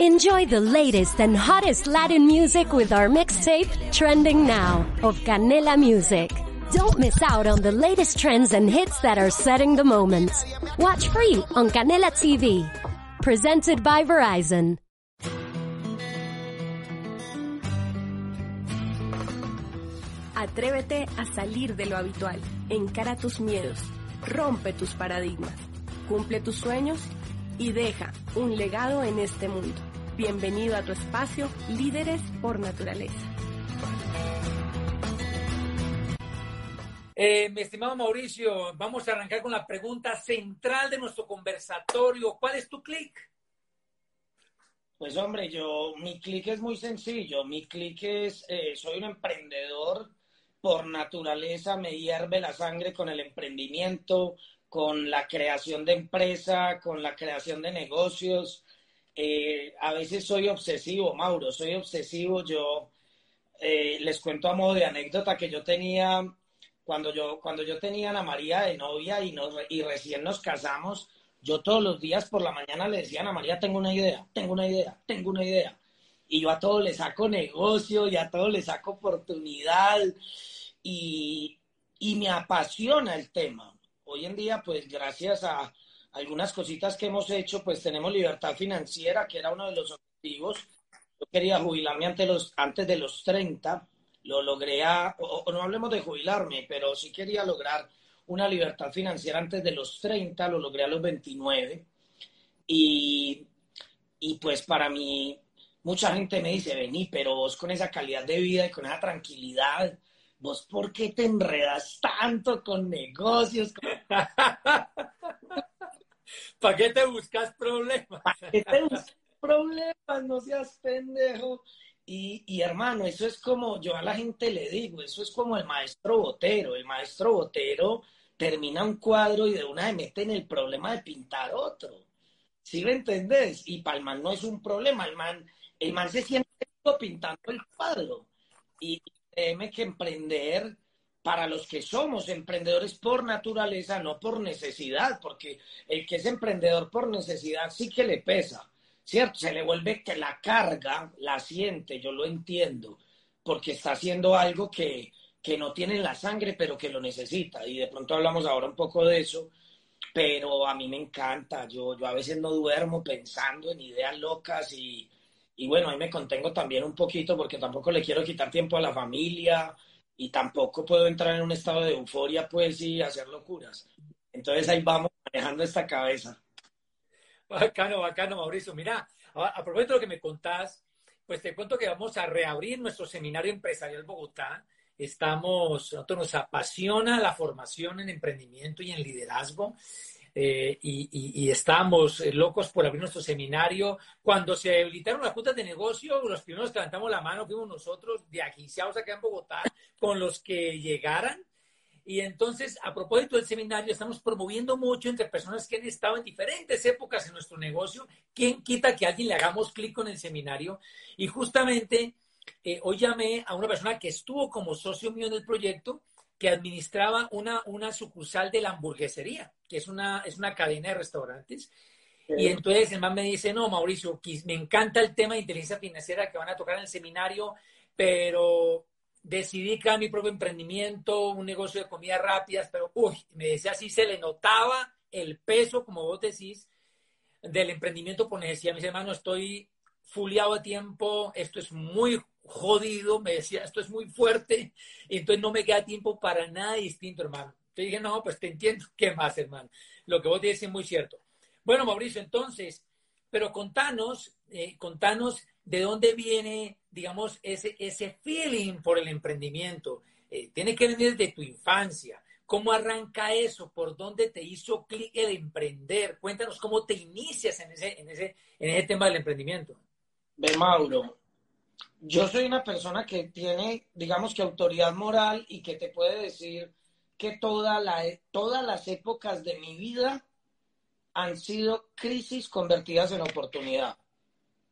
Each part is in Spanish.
Enjoy the latest and hottest Latin music with our mixtape, Trending Now, of Canela Music. Don't miss out on the latest trends and hits that are setting the moment. Watch free on Canela TV. Presented by Verizon. Atrévete a salir de lo habitual. Encara tus miedos. Rompe tus paradigmas. Cumple tus sueños y deja un legado en este mundo. Bienvenido a tu espacio Líderes por Naturaleza. Eh, mi estimado Mauricio, vamos a arrancar con la pregunta central de nuestro conversatorio. ¿Cuál es tu clic? Pues hombre, yo, mi clic es muy sencillo. Mi clic es, eh, soy un emprendedor por naturaleza, me hierve la sangre con el emprendimiento, con la creación de empresa, con la creación de negocios. Eh, a veces soy obsesivo, Mauro, soy obsesivo. Yo eh, les cuento a modo de anécdota que yo tenía, cuando yo, cuando yo tenía a Ana María de novia y, nos, y recién nos casamos, yo todos los días por la mañana le decía a Ana María, tengo una idea, tengo una idea, tengo una idea. Y yo a todo le saco negocio y a todo le saco oportunidad y, y me apasiona el tema hoy en día, pues gracias a algunas cositas que hemos hecho, pues tenemos libertad financiera, que era uno de los objetivos. Yo quería jubilarme antes de los, antes de los 30, lo logré, a, o, no hablemos de jubilarme, pero sí quería lograr una libertad financiera antes de los 30, lo logré a los 29. Y, y pues para mí, mucha gente me dice, vení, pero vos con esa calidad de vida y con esa tranquilidad, vos por qué te enredas tanto con negocios? ¿Para qué te buscas problemas? ¿Para qué te buscas problemas? No seas pendejo. Y, y, hermano, eso es como, yo a la gente le digo, eso es como el maestro Botero. El maestro Botero termina un cuadro y de una vez mete en el problema de pintar otro. ¿Sí lo entendés? Y para el man no es un problema, el man, el man se siente pintando el cuadro. Y, créeme que emprender para los que somos emprendedores por naturaleza, no por necesidad, porque el que es emprendedor por necesidad sí que le pesa, ¿cierto? Se le vuelve que la carga la siente, yo lo entiendo, porque está haciendo algo que, que no tiene en la sangre, pero que lo necesita. Y de pronto hablamos ahora un poco de eso, pero a mí me encanta. Yo, yo a veces no duermo pensando en ideas locas y, y bueno, ahí me contengo también un poquito porque tampoco le quiero quitar tiempo a la familia y tampoco puedo entrar en un estado de euforia, pues, y hacer locuras. Entonces ahí vamos manejando esta cabeza. Bacano, bacano, Mauricio. Mira, a, propósito de lo que me contás, pues te cuento que vamos a reabrir nuestro seminario empresarial Bogotá. Estamos, nosotros nos apasiona la formación en emprendimiento y en liderazgo. Eh, y, estamos eh, locos por abrir nuestro seminario. Cuando se habilitaron las juntas de negocio, los primeros que levantamos la mano fuimos nosotros, de aquí acá en Bogotá, con los que llegaran. Y entonces, a propósito del seminario, estamos promoviendo mucho entre personas que han estado en diferentes épocas en nuestro negocio. ¿Quién quita que a alguien le hagamos clic con el seminario? Y justamente eh, hoy llamé a una persona que estuvo como socio mío en el proyecto que administraba una, una sucursal de la hamburguesería, que es una, es una cadena de restaurantes. Y entonces el man me dice, no, Mauricio, me encanta el tema de inteligencia financiera que van a tocar en el seminario, pero decidí crear mi propio emprendimiento, un negocio de comidas rápidas, pero, uy, me decía así, se le notaba el peso, como vos decís, del emprendimiento necesidad. Me dice, hermano, estoy fuliado a tiempo, esto es muy jodido, me decía, esto es muy fuerte, y entonces no me queda tiempo para nada distinto, hermano. Te dije, no, pues te entiendo, ¿qué más, hermano? Lo que vos dices es muy cierto. Bueno, Mauricio, entonces, pero contanos, eh, contanos de dónde viene, digamos, ese, ese feeling por el emprendimiento. Eh, tiene que venir de tu infancia. ¿Cómo arranca eso? ¿Por dónde te hizo clic el emprender? Cuéntanos cómo te inicias en ese, en ese, en ese tema del emprendimiento. Ve, Mauro, yo soy una persona que tiene, digamos que autoridad moral y que te puede decir que toda la, todas las épocas de mi vida han sido crisis convertidas en oportunidad.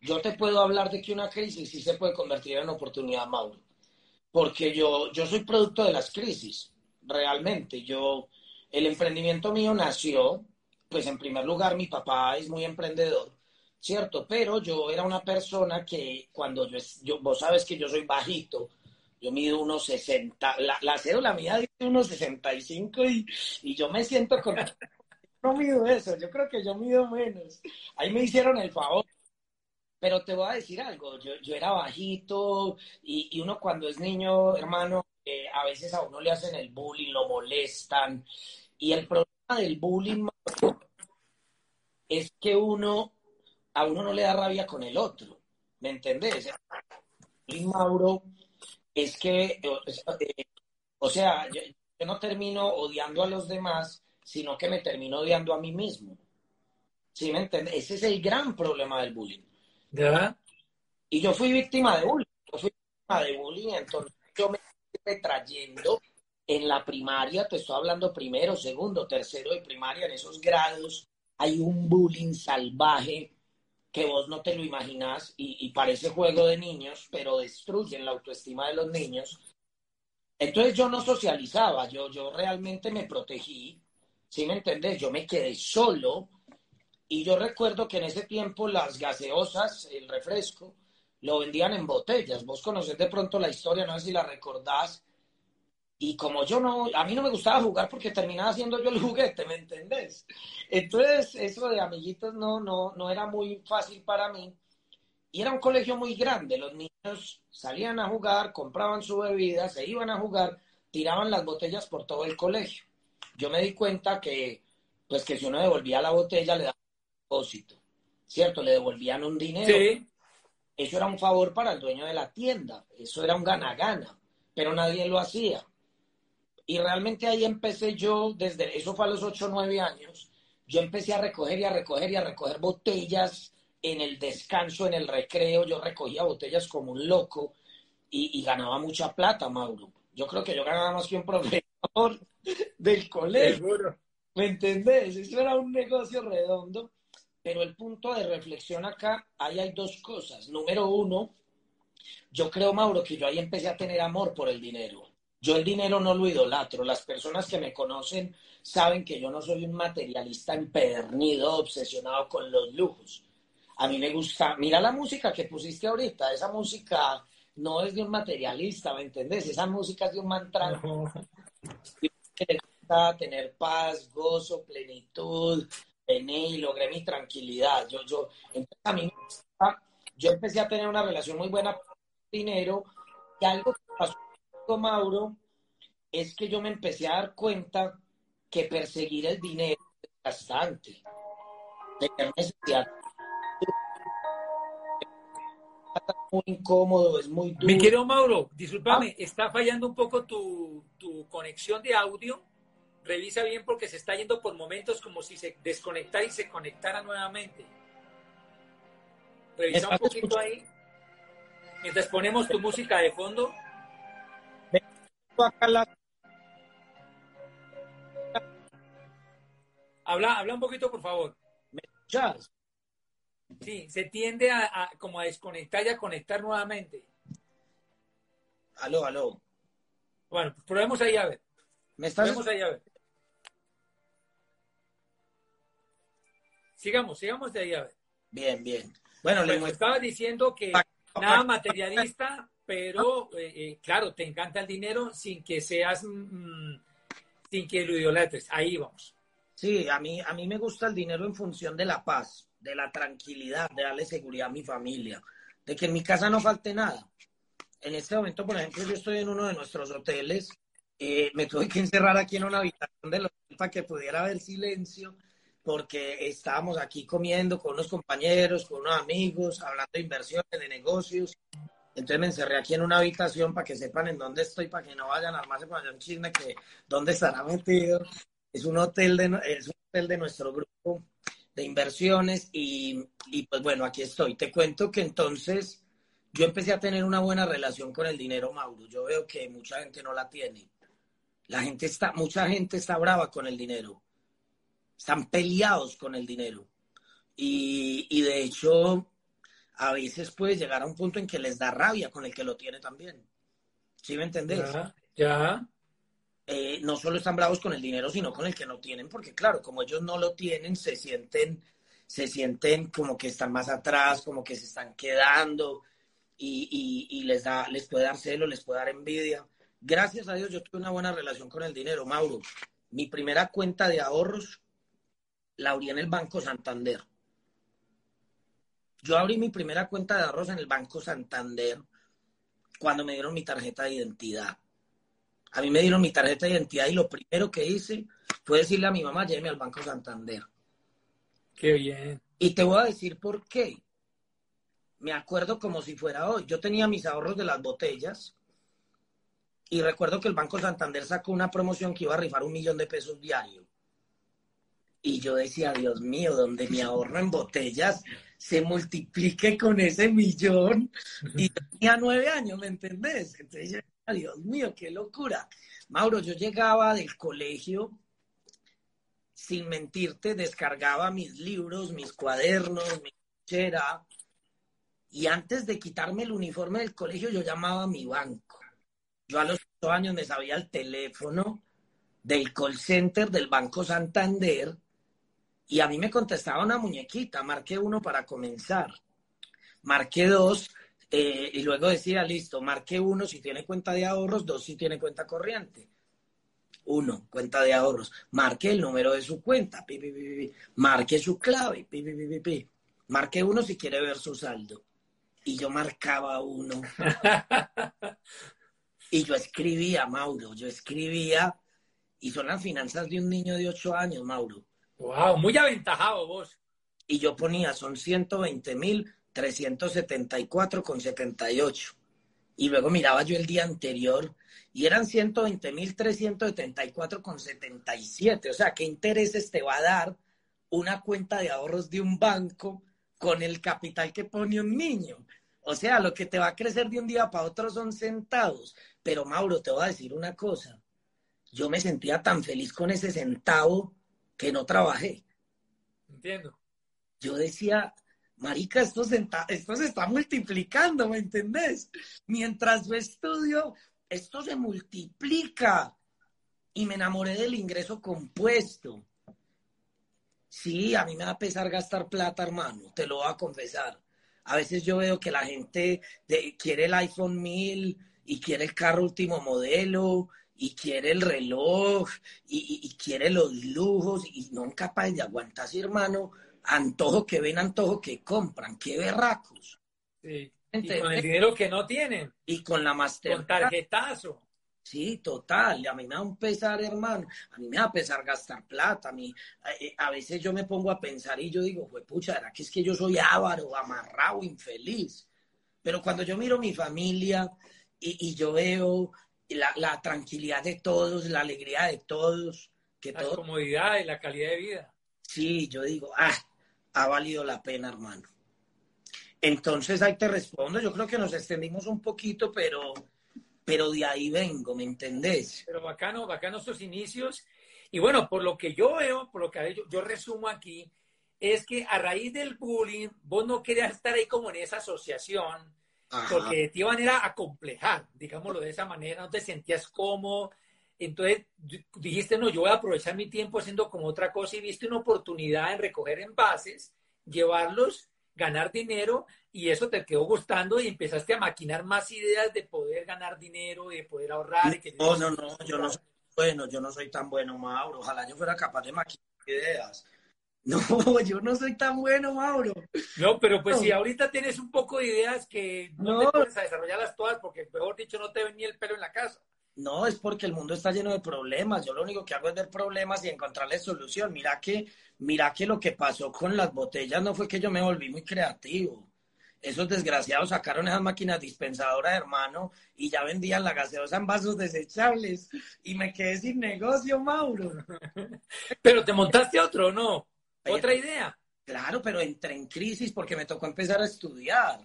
Yo te puedo hablar de que una crisis sí se puede convertir en oportunidad, Mauro, porque yo, yo soy producto de las crisis, realmente. Yo, el emprendimiento mío nació, pues en primer lugar, mi papá es muy emprendedor ¿cierto? Pero yo era una persona que cuando yo, yo vos sabes que yo soy bajito, yo mido unos 60, la, la cédula mía dice unos 65 y, y yo me siento con... No mido eso, yo creo que yo mido menos. Ahí me hicieron el favor. Pero te voy a decir algo, yo, yo era bajito y, y, uno cuando es niño, hermano, eh, a veces a uno le hacen el bullying, lo molestan. Y el problema del bullying es que uno, a uno no le da rabia con el otro, ¿me entendés? Y Mauro es que, eh, o sea, yo, yo, no termino odiando a los demás, sino que me termino odiando a mí mismo. ¿Sí me entiendes? Ese es el gran problema del bullying. ¿Ya? Y yo fui víctima de bullying. Yo fui víctima de bullying, entonces yo me estoy trayendo en la primaria, te estoy hablando primero, segundo, tercero de primaria, en esos grados, hay un bullying salvaje que vos no te lo imaginás y, y, parece juego de niños, pero destruyen la autoestima de los niños. Entonces yo no socializaba, yo, yo realmente me protegí, ¿sí me entendés? Yo me quedé solo y yo recuerdo que en ese tiempo las gaseosas, el refresco, lo vendían en botellas. Vos conocés de pronto la historia, no sé si la recordás. Y como yo no, a mí no me gustaba jugar porque terminaba siendo yo el juguete, ¿me entendés? Entonces, eso de amiguitos no, no, no era muy fácil para mí. Y era un colegio muy grande. Los niños salían a jugar, compraban su bebida, se iban a jugar, tiraban las botellas por todo el colegio. Yo me di cuenta que, pues que si uno devolvía la botella, le daban un depósito, ¿cierto? Le devolvían un dinero. Sí. Eso era un favor para el dueño de la tienda. Eso era un gana-gana. Pero nadie lo hacía. Y realmente ahí empecé yo, desde eso fue a los 8 o 9 años, yo empecé a recoger y a recoger y a recoger botellas en el descanso, en el recreo, yo recogía botellas como un loco y, y ganaba mucha plata, Mauro. Yo creo que yo ganaba más que un profesor del colegio. Seguro. ¿Me entendés? Eso era un negocio redondo. Pero el punto de reflexión acá, ahí hay dos cosas. Número uno, yo creo, Mauro, que yo ahí empecé a tener amor por el dinero. Yo el dinero no lo idolatro. Las personas que me conocen saben que yo no soy un materialista empedernido, obsesionado con los lujos. A mí me gusta, mira la música que pusiste ahorita, esa música no es de un materialista, ¿me entendés? Esa música es de un mantra. Que le gusta tener paz, gozo, plenitud, vení y logré mi tranquilidad. Yo, yo, entonces a mí, yo empecé a tener una relación muy buena con el dinero y algo que pasó Mauro es que yo me empecé a dar cuenta que perseguir el dinero es bastante. Tener necesidad muy incómodo, es muy duro. Mi querido Mauro, discúlpame, ah. está fallando un poco tu, tu, conexión de audio. Revisa bien porque se está yendo por momentos como si se desconectara y se conectara nuevamente. Revisa un poquito escuchando? ahí. Mientras ponemos tu música de fondo. Acá la... Habla, habla un poquito, por favor. ¿Me escuchas? Sí, se tiende a, a, como a desconectar y a conectar nuevamente. Aló, aló. Bueno, probemos ahí a ver. ¿Me estás probemos ahí a ver. Sigamos, sigamos de ahí a ver. Bien, bien. Bueno, Bueno, le estaba diciendo que nada materialista, pero eh, eh, claro, te encanta el dinero sin que seas, mm, sin que lo idolatres. Ahí vamos. Sí, a mí, a mí me gusta el dinero en función de la paz, de la tranquilidad, de darle seguridad a mi familia, de que en mi casa no falte nada. En este momento, por ejemplo, yo estoy en uno de nuestros hoteles, eh, me tuve que encerrar aquí en una habitación del hotel para que pudiera haber silencio, porque estábamos aquí comiendo con unos compañeros, con unos amigos, hablando de inversiones, de negocios. Entonces me encerré aquí en una habitación para que sepan en dónde estoy, para que no vayan a armarse con un chisme que dónde estará metido. Es un hotel de, es un hotel de nuestro grupo de inversiones y, y pues bueno, aquí estoy. Te cuento que entonces yo empecé a tener una buena relación con el dinero, Mauro. Yo veo que mucha gente no la tiene. La gente está, mucha gente está brava con el dinero. Están peleados con el dinero. Y, y de hecho, a veces puede llegar a un punto en que les da rabia con el que lo tiene también. ¿Sí me entendés? Ya, ya. Eh, no solo están bravos con el dinero, sino con el que no tienen, porque claro, como ellos no lo tienen, se sienten se sienten como que están más atrás, como que se están quedando y, y, les, da, les puede dar celo, les puede dar envidia. Gracias a Dios yo tuve una buena relación con el dinero, Mauro. Mi primera cuenta de ahorros la abrí en el Banco Santander. Yo abrí mi primera cuenta de ahorros en el Banco Santander cuando me dieron mi tarjeta de identidad. A mí me dieron mi tarjeta de identidad y lo primero que hice fue decirle a mi mamá, lléveme al Banco Santander. Qué bien. Y te voy a decir por qué. Me acuerdo como si fuera hoy. Yo tenía mis ahorros de las botellas y recuerdo que el Banco Santander sacó una promoción que iba a rifar un millón de pesos diario. Y yo decía, Dios mío, donde mi ahorro en botellas se multiplique con ese millón. Y tenía nueve años, ¿me entendés? Entonces yo Dios mío, qué locura. Mauro, yo llegaba del colegio, sin mentirte, descargaba mis libros, mis cuadernos, mi chera. Y antes de quitarme el uniforme del colegio, yo llamaba a mi banco. Yo a los ocho años me sabía el teléfono del call center del Banco Santander y a mí me contestaba una muñequita, marqué uno para comenzar, marqué dos eh, y luego decía, listo, marqué uno si tiene cuenta de ahorros, dos si tiene cuenta corriente. Uno, cuenta de ahorros. Marque el número de su cuenta, pi, marque su clave, pi, marque uno si quiere ver su saldo. Y yo marcaba uno. y yo escribía, Mauro, yo escribía, y son las finanzas de un niño de ocho años, Mauro. Wow, muy aventajado vos. Y yo ponía, son 120 mil 374 con 78. Y luego miraba yo el día anterior y eran 120 mil 374 con 77. O sea, ¿qué intereses te va a dar una cuenta de ahorros de un banco con el capital que pone un niño? O sea, lo que te va a crecer de un día para otro son centavos. Pero Mauro, te voy a decir una cosa. Yo me sentía tan feliz con ese centavo que no trabajé. Entiendo. Yo decía, marica, esto se, esto se está multiplicando, ¿me entendés? Mientras yo estudio, esto se multiplica. Y me enamoré del ingreso compuesto. Sí, a mí me va a pesar gastar plata, hermano, te lo voy a confesar. A veces yo veo que la gente quiere el iPhone 1000 y quiere el carro último modelo y quiere el reloj y, quiere los lujos y no es capaz de aguantarse, hermano, antojo que ven, antojo que compran, qué berracos. Sí. y con el dinero que no tienen. Y con la Mastercard. Con tarjetazo. Sí, total. A mí me da un pesar, hermano. A mí me da pesar gastar plata. A mí, eh, a, veces yo me pongo a pensar y yo digo, pues pucha, ¿era que es que yo soy avaro, amarrado, infeliz? Pero cuando yo miro mi familia y, y yo veo la, la, tranquilidad de todos, la alegría de todos. Que la comodidad y la calidad de vida. Sí, yo digo, ah, ha valido la pena, hermano. Entonces ahí te respondo, yo creo que nos extendimos un poquito, pero, pero de ahí vengo, ¿me entendés? Pero bacano, bacano estos inicios. Y bueno, por lo que yo veo, por lo que yo, yo resumo aquí, es que a raíz del bullying, vos no querías estar ahí como en esa asociación, porque te iban a acomplejar, digámoslo de esa manera, no te sentías cómodo. Entonces dijiste, no, yo voy a aprovechar mi tiempo haciendo como otra cosa y viste una oportunidad en recoger envases, llevarlos, ganar dinero y eso te quedó gustando y empezaste a maquinar más ideas de poder ganar dinero y de poder ahorrar. no, no, no, yo no soy bueno, yo no soy tan bueno, Mauro. Ojalá yo fuera capaz de maquinar ideas. No, yo no soy tan bueno, Mauro. No, pero pues si ahorita tienes un poco de ideas que no, te puedes a desarrollarlas todas porque, mejor dicho, no te ven ni el pelo en la casa. No, es porque el mundo está lleno de problemas. Yo lo único que hago es ver problemas y encontrarle solución. Mira que, mira que lo que pasó con las botellas no fue que yo me volví muy creativo. Esos desgraciados sacaron esas máquinas dispensadoras, hermano, y ya vendían la gaseosa en vasos desechables. Y me quedé sin negocio, Mauro. Pero te montaste otro, ¿no? ¿Otra idea? Claro, pero entré en crisis porque me tocó empezar a estudiar.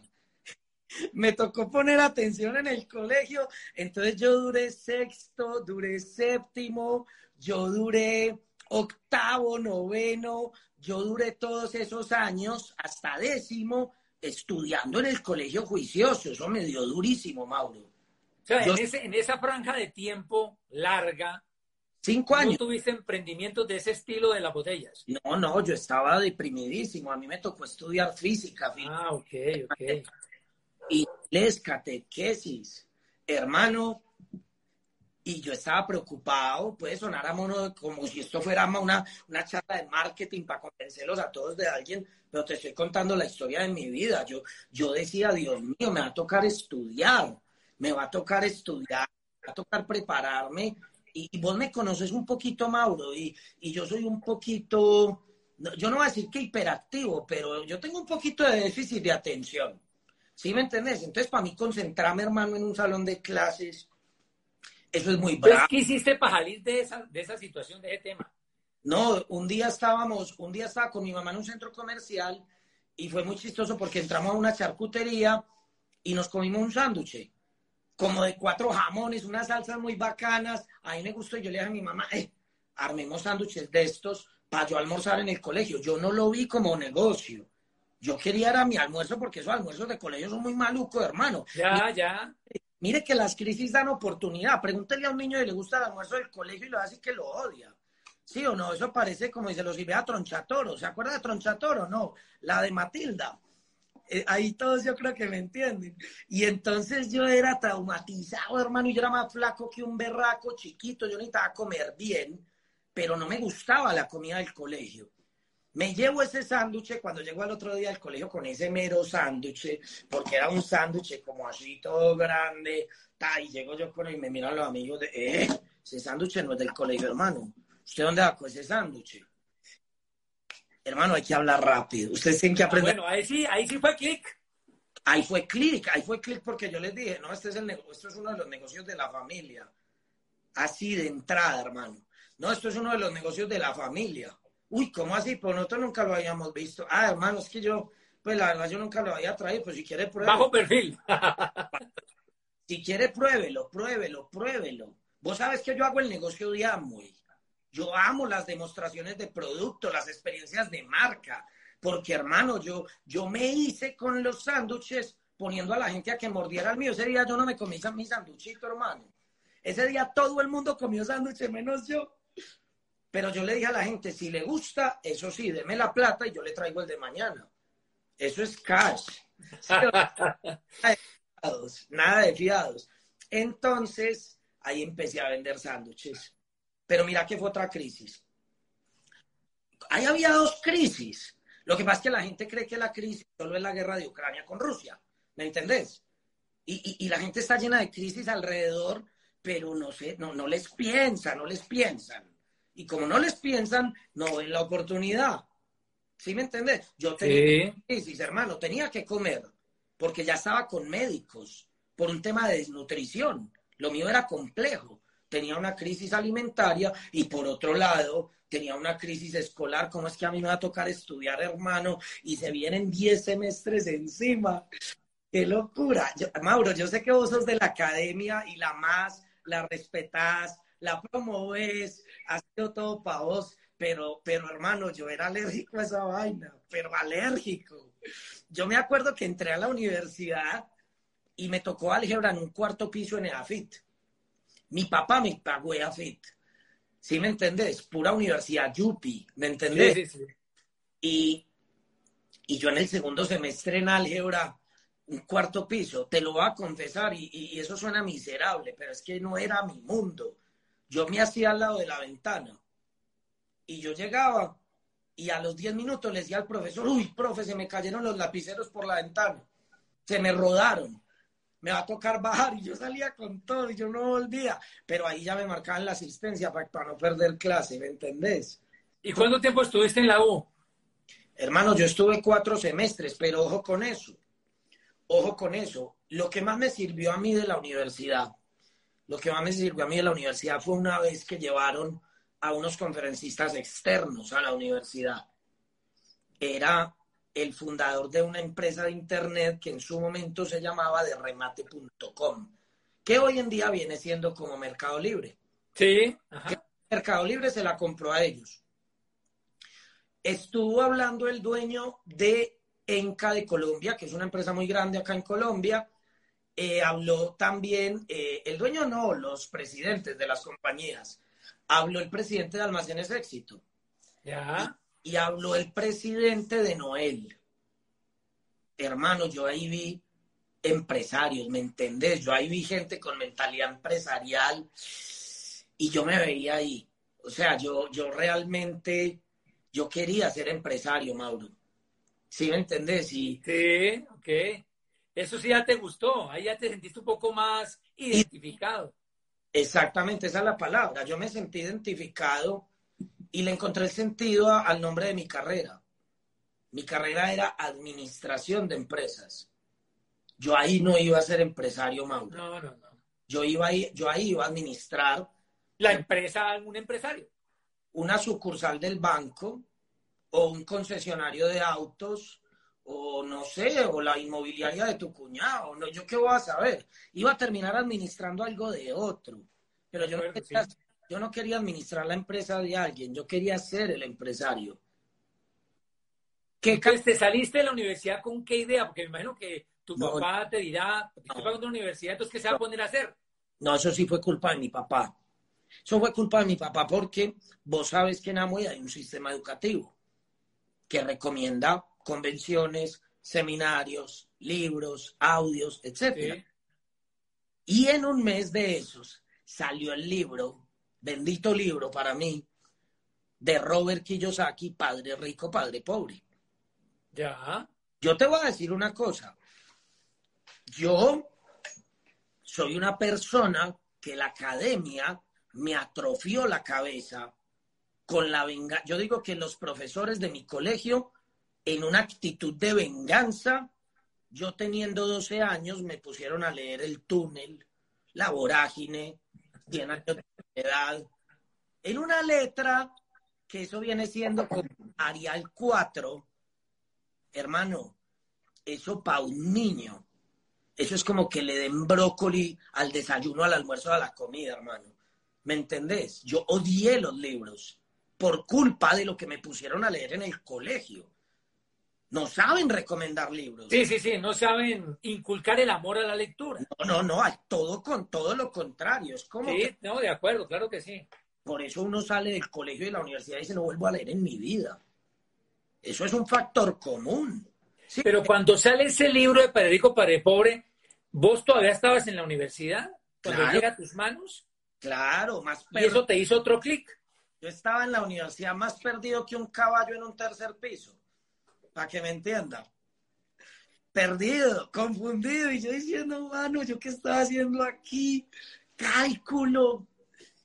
me tocó poner atención en el colegio. Entonces yo duré sexto, duré séptimo, yo duré octavo, noveno, yo duré todos esos años hasta décimo estudiando en el colegio juicioso. Eso me dio durísimo, Mauro. O sea, en, esa franja de tiempo larga, Cinco años. ¿No tuviste emprendimientos de ese estilo de las botellas? No, no, yo estaba deprimidísimo. A mí me tocó estudiar física. Ah, ok, ok. Inglés, catequesis. Hermano, y yo estaba preocupado, puede sonar a mono como si esto fuera una, una charla de marketing para convencerlos a todos de alguien, pero te estoy contando la historia de mi vida. Yo, yo decía, Dios mío, me va a tocar estudiar, me va a tocar estudiar, me va a tocar prepararme. Y, vos me conoces un poquito, Mauro, y, y yo soy un poquito, yo no voy a decir que hiperactivo, pero yo tengo un poquito de déficit de atención. ¿Sí me entendés? Entonces, para mí concentrarme, hermano, en un salón de clases, eso es muy bravo. ¿Qué hiciste para salir de esa, de esa situación, de ese tema? No, un día estábamos, un día estaba con mi mamá en un centro comercial y fue muy chistoso porque entramos a una charcutería y nos comimos un sándwich, como de cuatro jamones, unas salsas muy bacanas. A mí me gustó y yo le dije a mi mamá, eh, armemos sándwiches de estos para yo almorzar en el colegio. Yo no lo vi como negocio. Yo quería era mi almuerzo porque esos almuerzos de colegio son muy malucos, hermano. Ya, ya. Mire que las crisis dan oportunidad. Pregúntele a un niño si le gusta el almuerzo del colegio y lo hace que lo odia. ¿Sí o no? Eso parece como dice los a Tronchatoro. ¿Se acuerda de Tronchatoro? No, la de Matilda. Eh, ahí todos yo creo que me entienden. Y entonces yo era traumatizado, hermano, y yo era más flaco que un berraco chiquito. Yo necesitaba comer bien, pero no me gustaba la comida del colegio. Me llevo ese sándwich cuando llego al otro día al colegio con ese mero sándwich, porque era un sándwich como así todo grande, ta, y llego yo con él y me miran los amigos de, eh, ese sándwich no es del colegio, hermano. ¿Usted dónde con ese sándwich? Hermano, hay que hablar rápido. Ustedes tienen que aprender. bueno, ahí sí, ahí sí fue clic. Ahí fue clic, ahí fue clic porque yo les dije, no, este es el esto es uno de los negocios de la familia. Así de entrada, hermano. No, esto es uno de los negocios de la familia. Uy, ¿cómo así? Pues nosotros nunca lo habíamos visto. Ah, hermano, es que yo, pues la verdad yo nunca lo había traído, pues si quiere pruébelo. Bajo perfil. si quiere pruébelo, pruébelo, pruébelo. Vos sabes que yo hago el negocio de Amway. Yo amo las demostraciones de producto, las experiencias de marca, porque hermano, yo, yo me hice con los sándwiches poniendo a la gente a que mordiera el mío. Ese día yo no me comí mi sándwichito, hermano. Ese día todo el mundo comió sándwiches menos yo. Pero yo le dije a la gente, si le gusta, eso sí, deme la plata y yo le traigo el de mañana. Eso es cash. Nada de fiados. Entonces, ahí empecé a vender sándwiches. Pero mira que fue otra crisis. Ahí había dos crisis. Lo que pasa es que la gente cree que la crisis solo es la guerra de Ucrania con Rusia. ¿Me entendés? Y, y, la gente está llena de crisis alrededor, pero no sé, no, no les piensa, no les piensan. Y como no les piensan, no ven la oportunidad. ¿Sí me entiendes? Yo tenía crisis, hermano, tenía que comer, porque ya estaba con médicos por un tema de desnutrición. Lo mío era complejo. Tenía una crisis alimentaria y por otro lado tenía una crisis escolar. ¿Cómo es que a mí me va a tocar estudiar, hermano? Y se vienen 10 semestres encima. ¡Qué locura! Mauro, yo sé que vos sos de la academia y la más, la respetás, la promoves, ha sido todo para vos, pero, pero hermano, yo era alérgico a esa vaina, pero alérgico. Yo me acuerdo que entré a la universidad y me tocó álgebra en un cuarto piso en EAFIT. Mi papá me pagó EAFIT. ¿Sí me entendés? Pura universidad, Yupi, ¿me entendés? Y, y yo en el segundo semestre en álgebra, un cuarto piso, te lo voy a confesar, y, y, eso suena miserable, pero es que no era mi mundo yo me hacía al lado de la ventana y yo llegaba y a los 10 minutos le decía al profesor, uy, profe, se me cayeron los lapiceros por la ventana, se me rodaron, me va a tocar bajar y yo salía con todo y yo no volvía, pero ahí ya me marcaban la asistencia para, para no perder clase, ¿me entendés? ¿Y cuánto tiempo estuviste en la U? Hermano, yo estuve cuatro semestres, pero ojo con eso, ojo con eso. Lo que más me sirvió a mí de la universidad lo que más me sirvió a mí de la universidad fue una vez que llevaron a unos conferencistas externos a la universidad. Era el fundador de una empresa de internet que en su momento se llamaba derremate.com, que hoy en día viene siendo como Mercado Libre. Sí. Mercado Libre se la compró a ellos. Estuvo hablando el dueño de Enca de Colombia, que es una empresa muy grande acá en Colombia, eh, habló también, eh, el dueño no, los presidentes de las compañías. habló el presidente de Almacenes Éxito. Ya. Y, habló el presidente de Noel. Hermano, yo ahí vi empresarios, ¿me entendés? Yo ahí vi gente con mentalidad empresarial y yo me veía ahí. O sea, yo, yo realmente, yo quería ser empresario, Mauro. ¿Sí me entendés? Y, Sí, ok. Eso sí ya te gustó, ahí ya te sentiste un poco más identificado. Exactamente, esa es la palabra. Yo me sentí identificado y le encontré el sentido a- al nombre de mi carrera. Mi carrera era administración de empresas. Yo ahí no iba a ser empresario, Mauro. No, no, no. Yo, iba ahí, yo ahí iba a administrar La empresa, un empresario. una sucursal del banco o un concesionario de autos o no sé, o la inmobiliaria de tu cuñado. No, yo qué voy a saber. Iba a terminar administrando algo de otro. Pero yo no, De acuerdo, quería, sí. Yo no quería administrar la empresa de alguien, yo quería ser el empresario. ¿Qué Entonces, ¿te saliste de la universidad con qué idea? Porque me imagino que tu No. papá te dirá, te estoy No. pagando una universidad, entonces, ¿qué se va a poner a hacer? No, eso sí fue culpa de mi papá. Eso fue culpa de mi papá porque vos sabes que en Amway hay un sistema educativo que recomienda convenciones, seminarios, libros, audios. Sí. Y en un mes de esos salió el libro, bendito libro para mí, de Robert Kiyosaki, Padre Rico, Padre Pobre. Ya. Yo te voy a decir una cosa. Yo soy una persona que la academia me atrofió la cabeza con la venganza. Yo digo que los profesores de mi colegio, en una actitud de venganza, yo teniendo 12 años, me pusieron a leer El túnel, La vorágine, 100 años de edad, en una letra que eso viene siendo como Arial 4, hermano, eso para un niño, eso es como que le den brócoli al desayuno, al almuerzo, a la comida, hermano. ¿Me entendés? Yo odié los libros por culpa de lo que me pusieron a leer en el colegio. No saben recomendar libros. Sí, sí, sí, no saben inculcar el amor a la lectura. No, no, no, hay todo con todo lo contrario. Es como Sí, que no, de acuerdo, claro que sí. por eso uno sale del colegio y de la universidad y dice no vuelvo a leer en mi vida. Eso es un factor común. Sí, Pero cuando sale ese libro de Padre Rico, Padre Pobre, ¿vos todavía estabas en la universidad? Cuando Claro. llega a tus manos, claro, más y eso te hizo otro clic. Yo estaba en la universidad más perdido que un caballo en un tercer piso, para que me entienda. Perdido, confundido, y yo diciendo, mano, ¿yo qué estaba haciendo aquí? Cálculo.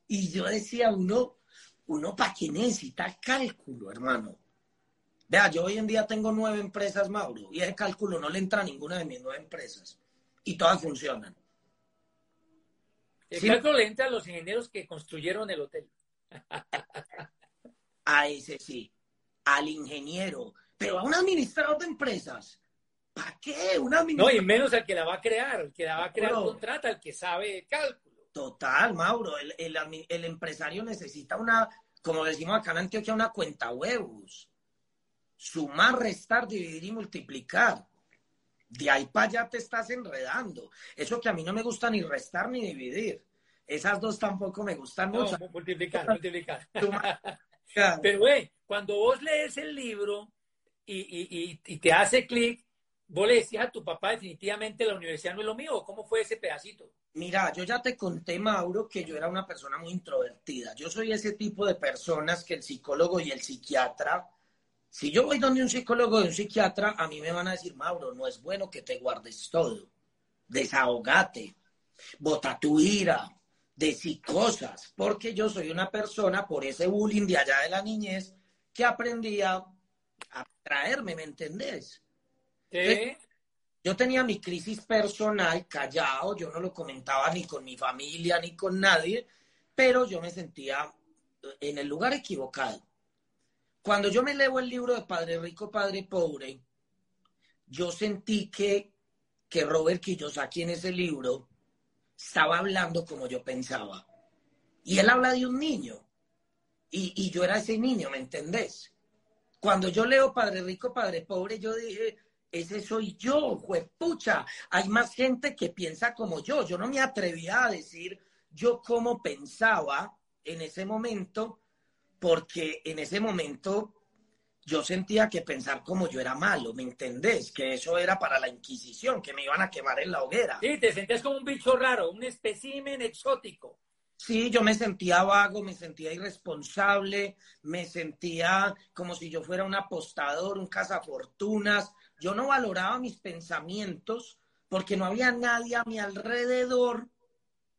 Y yo decía, uno, uno para qué necesita cálculo, hermano. Vea, yo hoy en día tengo nueve empresas, Mauro, y ese cálculo no le entra a ninguna de mis nueve empresas. Y todas funcionan. El Sí. cálculo le entra a los ingenieros que construyeron el hotel. a ese sí, al ingeniero, pero a un administrador de empresas. ¿Para qué? Un No, y menos al que la va a crear. El que la va a crear contrata, al que sabe el cálculo. Total, Mauro. El, el admi- el empresario necesita una, como decimos acá en Antioquia, una cuenta huevos. Sumar, restar, dividir y multiplicar. De ahí para allá te estás enredando. Eso que a mí no me gusta ni restar ni dividir. Esas dos tampoco me gustan No, mucho. multiplicar, multiplicar. Pero, güey, cuando vos lees el libro y, y- y- te hace clic, vos le decías a tu papá, definitivamente la universidad no es lo mío. ¿Cómo fue ese pedacito? Mira, yo ya te conté, Mauro, que yo era una persona muy introvertida. Yo soy ese tipo de personas que el psicólogo y el psiquiatra, si yo voy donde un psicólogo y un psiquiatra, a mí me van a decir, Mauro, no es bueno que te guardes todo. Desahogate, bota tu ira, decí cosas, porque yo soy una persona, por ese bullying de allá de la niñez, que aprendía a traerme, ¿me entendés? Yo tenía mi crisis personal callado, yo no lo comentaba ni con mi familia ni con nadie, pero yo me sentía en el lugar equivocado. Cuando yo me leo el libro de Padre Rico, Padre Pobre, yo sentí que, que Robert Kiyosaki en ese libro estaba hablando como yo pensaba. Y él habla de un niño. Y, y yo era ese niño, ¿me entendés? Cuando yo leo Padre Rico, Padre Pobre, yo dije, ese soy yo, juepucha. Hay más gente que piensa como yo. Yo no me atrevía a decir yo cómo pensaba en ese momento porque en ese momento yo sentía que pensar como yo era malo, ¿me entendés? Que eso era para la Inquisición, que me iban a quemar en la hoguera. Sí, te sentías como un bicho raro, un espécimen exótico. Sí, yo me sentía vago, me sentía irresponsable, me sentía como si yo fuera un apostador, un cazafortunas. Yo no valoraba mis pensamientos porque no había nadie a mi alrededor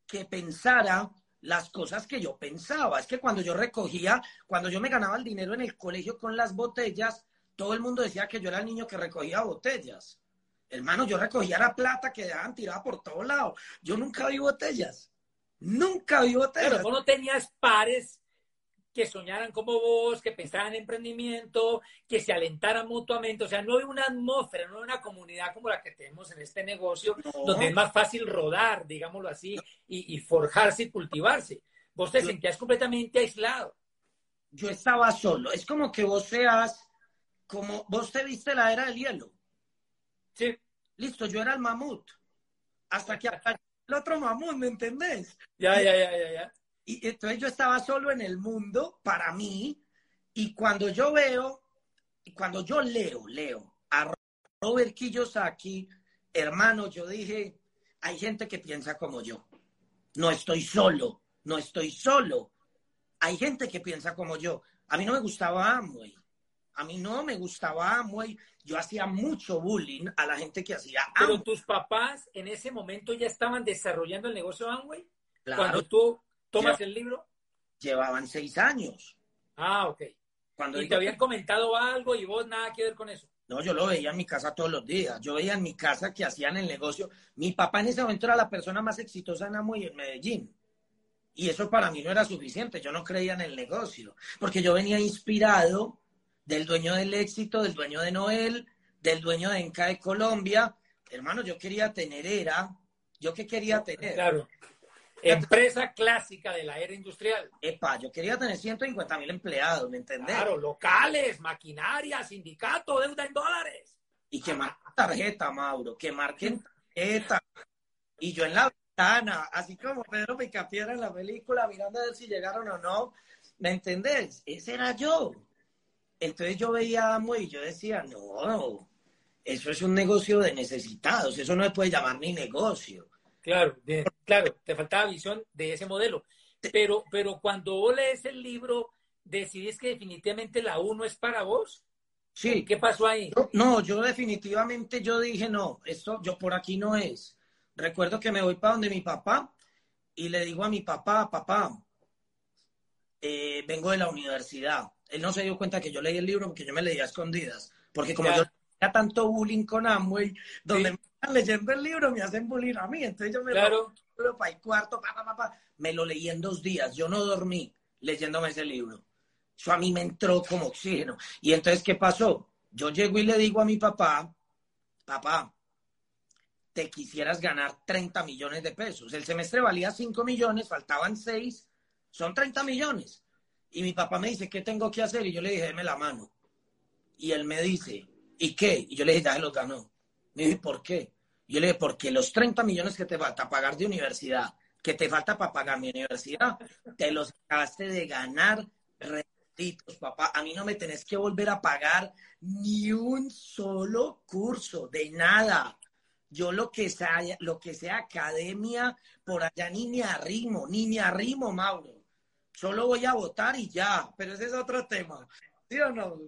que pensara las cosas que yo pensaba. Es que cuando yo recogía, cuando yo me ganaba el dinero en el colegio con las botellas, todo el mundo decía que yo era el niño que recogía botellas. Hermano, yo recogía la plata que dejaban tirada por todos lados. Yo nunca vi botellas. Nunca vi botellas. Pero vos no tenías pares que soñaran como vos, que pensaran en emprendimiento, que se alentaran mutuamente. O sea, no hay una atmósfera, no hay una comunidad como la que tenemos en este negocio, donde es más fácil rodar, digámoslo así, y, forjarse y cultivarse. Vos te sentías completamente aislado. Yo estaba solo. Es como que vos seas, como vos te viste la era del hielo. Sí. Listo, yo era el mamut. Hasta que el otro mamut, ¿me entendés? Ya, ya, ya, ya, ya. Y entonces yo estaba solo en el mundo para mí. Y cuando yo veo, cuando yo leo, leo a Robert Kiyosaki, hermano, yo dije, hay gente que piensa como yo. No estoy solo, no estoy solo. Hay gente que piensa como yo. A mí no me gustaba Amway. A mí no me gustaba Amway. Yo hacía mucho bullying a la gente que hacía Amway. Pero tus papás en ese momento ya estaban desarrollando el negocio Amway. Claro. Cuando tú ¿Tomas el libro? Llevaban seis años. Ah, ok. Cuando ¿Y te habían comentado algo y vos nada que ver con eso? No, yo lo veía en mi casa todos los días. Yo veía en mi casa que hacían el negocio. Mi papá en ese momento era la persona más exitosa en Amo y en Medellín. Y eso para mí no era suficiente. Yo no creía en el negocio. Porque yo venía inspirado del dueño del éxito, del dueño de Noel, del dueño de Enca de Colombia. Hermano, yo quería tener era. ¿Yo qué quería tener? Claro. Empresa clásica de la era industrial. Epa, yo quería tener 150 mil empleados, ¿me entendés? Claro, locales, maquinaria, sindicato, deuda en dólares. Y que marquen tarjeta, Mauro, que marquen tarjeta. Y yo en la ventana, así como Pedro Picapiedra en la película, mirando a ver si llegaron o no, ¿me entendés? Ese era yo. Entonces yo veía a Amo y yo decía, no, eso es un negocio de necesitados, eso no se puede llamar ni negocio. Claro, claro, te faltaba visión de ese modelo. Pero, pero cuando vos lees el libro, decidís que definitivamente la U no es para vos. Sí. ¿Qué pasó ahí? No, yo definitivamente yo dije, no, esto yo por aquí no es. Recuerdo que me voy para donde mi papá y le digo a mi papá, papá, eh, vengo de la universidad. Él no se dio cuenta que yo leí el libro porque yo me leía a escondidas. Porque como yo tenía tanto bullying con Amway, donde leyendo el libro me hacen bullying a mí. Entonces yo me claro. lo para el cuarto, pa, pa, pa, me lo leí en dos días. Yo no dormí leyéndome ese libro. Eso a mí me entró como oxígeno. Y entonces, ¿qué pasó? Yo llego y le digo a mi papá, papá, te quisieras ganar 30 millones de pesos. El semestre valía 5 millones, faltaban 6, son 30 millones. Y mi papá me dice, ¿qué tengo que hacer? Y yo le dije, déme la mano. Y él me dice, ¿y qué? Y yo le dije, ya se los ganó. Me dije, ¿por qué? Yo le dije, porque los 30 millones que te falta pagar de universidad, que te falta para pagar mi universidad, te los acabaste de ganar papá. A mí no me tenés que volver a pagar ni un solo curso, de nada. Yo lo que sea, lo que sea academia, por allá ni me arrimo, ni me arrimo, Mauro. Solo voy a votar y ya, pero ese es otro tema. ¿Sí o no?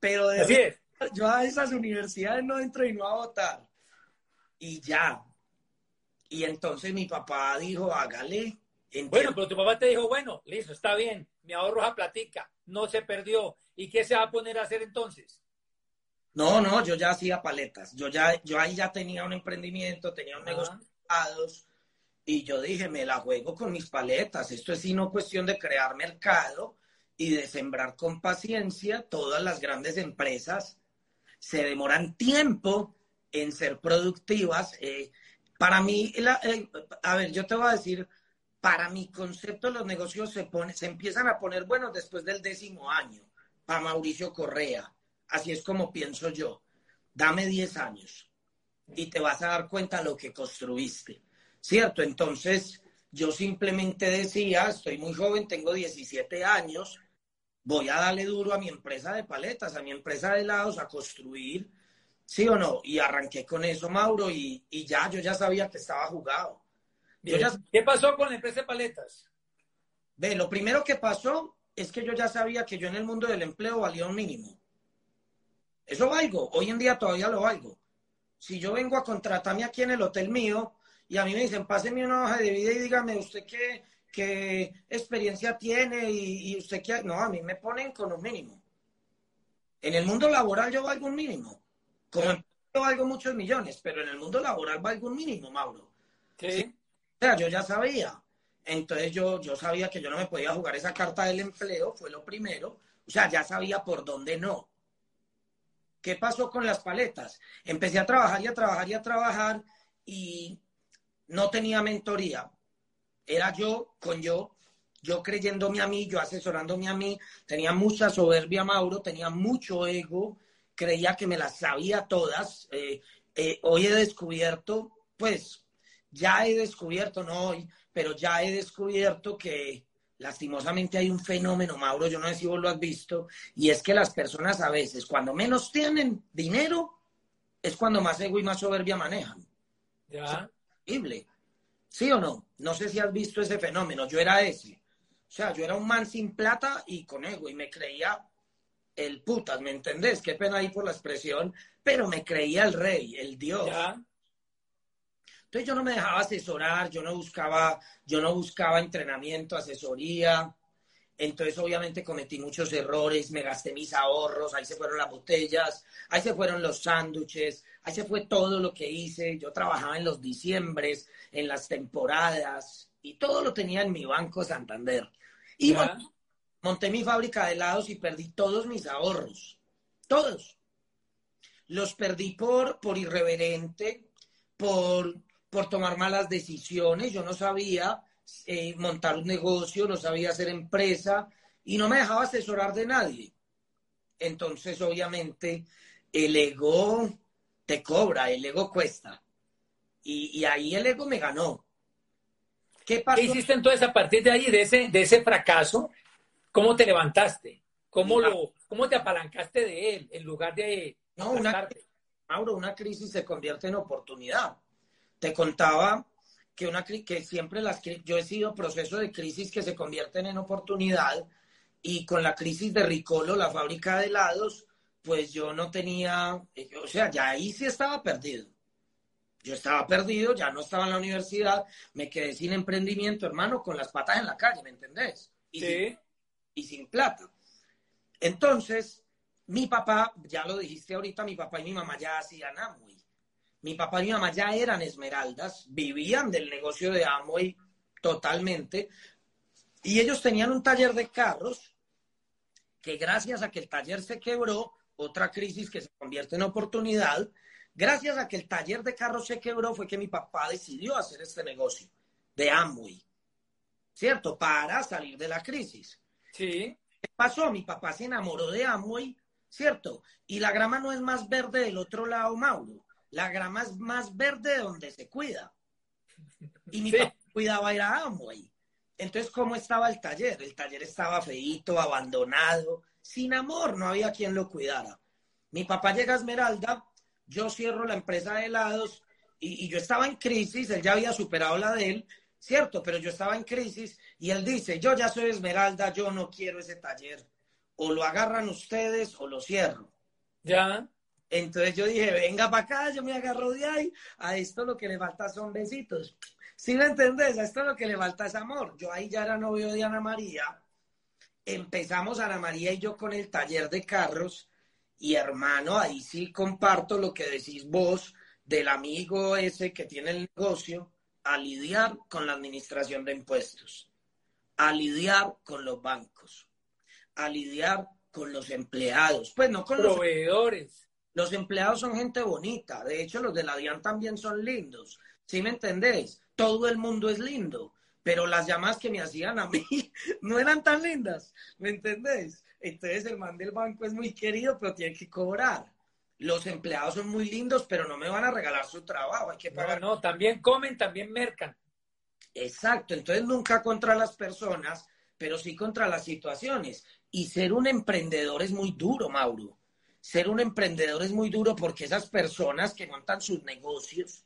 Pero de yo a esas universidades no entro y no a votar. Y ya. Y entonces mi papá dijo, hágale. Bueno, pero tu papá te dijo, bueno, listo, está bien, mi ahorro a platica, no se perdió. ¿Y qué se va a poner a hacer entonces? No, no, yo ya hacía paletas. Yo ya, yo ahí ya tenía un emprendimiento, tenía un negocio y yo dije, me la juego con mis paletas. Esto es sino cuestión de crear mercado y de sembrar con paciencia. Todas las grandes empresas se demoran tiempo en ser productivas. Eh, para mí, eh, a ver, yo te voy a decir, para mi concepto los negocios se, se empiezan a poner buenos después del décimo año. Para Mauricio Correa, así es como pienso yo. Dame 10 años y te vas a dar cuenta lo que construiste, ¿cierto? Entonces, yo simplemente decía, estoy muy joven, tengo 17 años, voy a darle duro a mi empresa de paletas, a mi empresa de helados, a construir, ¿sí o no? Y arranqué con eso, Mauro, y, ya, yo ya sabía que estaba jugado. ¿Qué pasó con la empresa de paletas? Ve, lo primero que pasó es que yo ya sabía que yo en el mundo del empleo valía un mínimo. Eso valgo, hoy en día todavía lo valgo. Si yo vengo a contratarme aquí en el hotel mío, y a mí me dicen, pásenme una hoja de vida y dígame usted qué, qué experiencia tiene y, usted qué... No, a mí me ponen con un mínimo. En el mundo laboral yo valgo un mínimo. Como empleo valgo muchos millones, pero en el mundo laboral valgo un mínimo, Mauro. ¿Sí? O sea, yo ya sabía. Entonces yo, yo sabía que yo no me podía jugar esa carta del empleo, fue lo primero. O sea, ya sabía por dónde no. ¿Qué pasó con las paletas? Empecé a trabajar y a trabajar y a trabajar y no tenía mentoría. Era yo con yo, yo creyéndome a mí, yo asesorándome a mí. Tenía mucha soberbia, Mauro, tenía mucho ego, creía que me las sabía todas. Eh, eh, hoy he descubierto, pues, ya he descubierto, no hoy, pero ya he descubierto que lastimosamente hay un fenómeno, Mauro, yo no sé si vos lo has visto, y es que las personas a veces, cuando menos tienen dinero, es cuando más ego y más soberbia manejan. Ya. ¿Sí o no? No sé si has visto ese fenómeno. Yo era ese. O sea, yo era un man sin plata y con ego y me creía el putas, ¿me entendés? Qué pena ahí por la expresión, pero me creía el rey, el dios. Entonces yo no me dejaba asesorar, yo no buscaba, yo no buscaba entrenamiento, asesoría. Entonces, obviamente, cometí muchos errores, me gasté mis ahorros, ahí se fueron las botellas, ahí se fueron los sándwiches, ahí se fue todo lo que hice. Yo trabajaba en los diciembres, en las temporadas, y todo lo tenía en mi banco Santander. Y monté mi fábrica de helados y perdí todos mis ahorros. Todos. Los perdí por, por irreverente, por, por tomar malas decisiones. Yo no sabía eh, montar un negocio, no sabía hacer empresa y no me dejaba asesorar de nadie. Entonces, obviamente, el ego te cobra, el ego cuesta. Y, ahí el ego me ganó. ¿Qué, pasó? ¿Qué hiciste entonces a partir de ahí, de ese, de ese fracaso? ¿Cómo te levantaste? ¿Cómo, lo, ¿Cómo te apalancaste de él en lugar de... No, una, Mauro, una crisis se convierte en oportunidad. Te contaba que, una, que siempre las yo he sido proceso de crisis que se convierten en oportunidad y con la crisis de Ricolo, la fábrica de helados, pues yo no tenía, eh, o sea, ya ahí sí estaba perdido. Yo estaba perdido, ya no estaba en la universidad, me quedé sin emprendimiento, hermano, con las patas en la calle, ¿me entendés? Y, sí. sin, y sin plata. Entonces, mi papá, ya lo dijiste ahorita, mi papá y mi mamá ya hacían Amway. Mi papá y mi mamá ya eran esmeraldas, vivían del negocio de Amway totalmente. Y ellos tenían un taller de carros que gracias a que el taller se quebró, otra crisis que se convierte en oportunidad, gracias a que el taller de carros se quebró fue que mi papá decidió hacer este negocio de Amway, ¿cierto? Para salir de la crisis. Sí. ¿Qué pasó? Mi papá se enamoró de Amway, ¿cierto? Y la grama no es más verde del otro lado, Mauro la grama es más verde donde se cuida. Y mi papá cuidaba ir a Amway. Entonces, ¿cómo estaba el taller? El taller estaba feíto, abandonado, sin amor, no había quien lo cuidara. Mi papá llega a Esmeralda, yo cierro la empresa de helados y, y, yo estaba en crisis, él ya había superado la de él, cierto, pero yo estaba en crisis y él dice, yo ya soy Esmeralda, yo no quiero ese taller. O lo agarran ustedes o lo cierro. Ya. Entonces yo dije, venga para acá, yo me agarro de ahí, a esto lo que le falta son besitos. ¿Sí me entendés? A esto lo que le falta es amor. Yo ahí ya era novio de Ana María. Empezamos Ana María y yo con el taller de carros. Y hermano, ahí sí comparto lo que decís vos del amigo ese que tiene el negocio a lidiar con la administración de impuestos, a lidiar con los bancos, a lidiar con los empleados, pues no con los proveedores los empleados son gente bonita. De hecho, los de la DIAN también son lindos. ¿Sí me entendés? Todo el mundo es lindo. Pero las llamadas que me hacían a mí no eran tan lindas. ¿Me entendés? Entonces el man del banco es muy querido, pero tiene que cobrar. Los empleados son muy lindos, pero no me van a regalar su trabajo. Hay que pagar. No, no, también comen, también mercan. Exacto, entonces nunca contra las personas, pero sí contra las situaciones. Y ser un emprendedor es muy duro, Mauro. Ser un emprendedor es muy duro porque esas personas que montan sus negocios,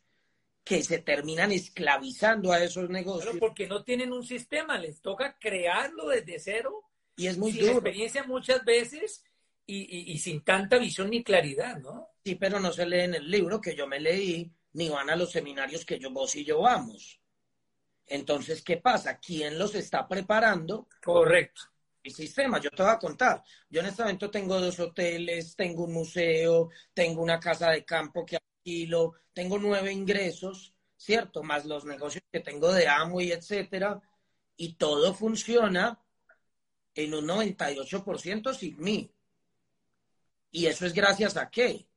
que se terminan esclavizando a esos negocios. porque no tienen un sistema, les toca crearlo desde cero. Y es muy sin duro. experiencia muchas veces y, y, sin tanta visión ni claridad, ¿no? Sí, pero no se leen el libro que yo me leí, ni van a los seminarios que yo, vos y yo vamos. Entonces, ¿qué pasa? ¿Quién los está preparando? Correcto. El sistema, yo te voy a contar. Yo en este momento tengo dos hoteles, tengo un museo, tengo una casa de campo que alquilo, tengo nueve ingresos, ¿cierto? Más los negocios que tengo de amo y etcétera. Y todo funciona en un 98% sin mí. ¿Y eso es gracias a qué?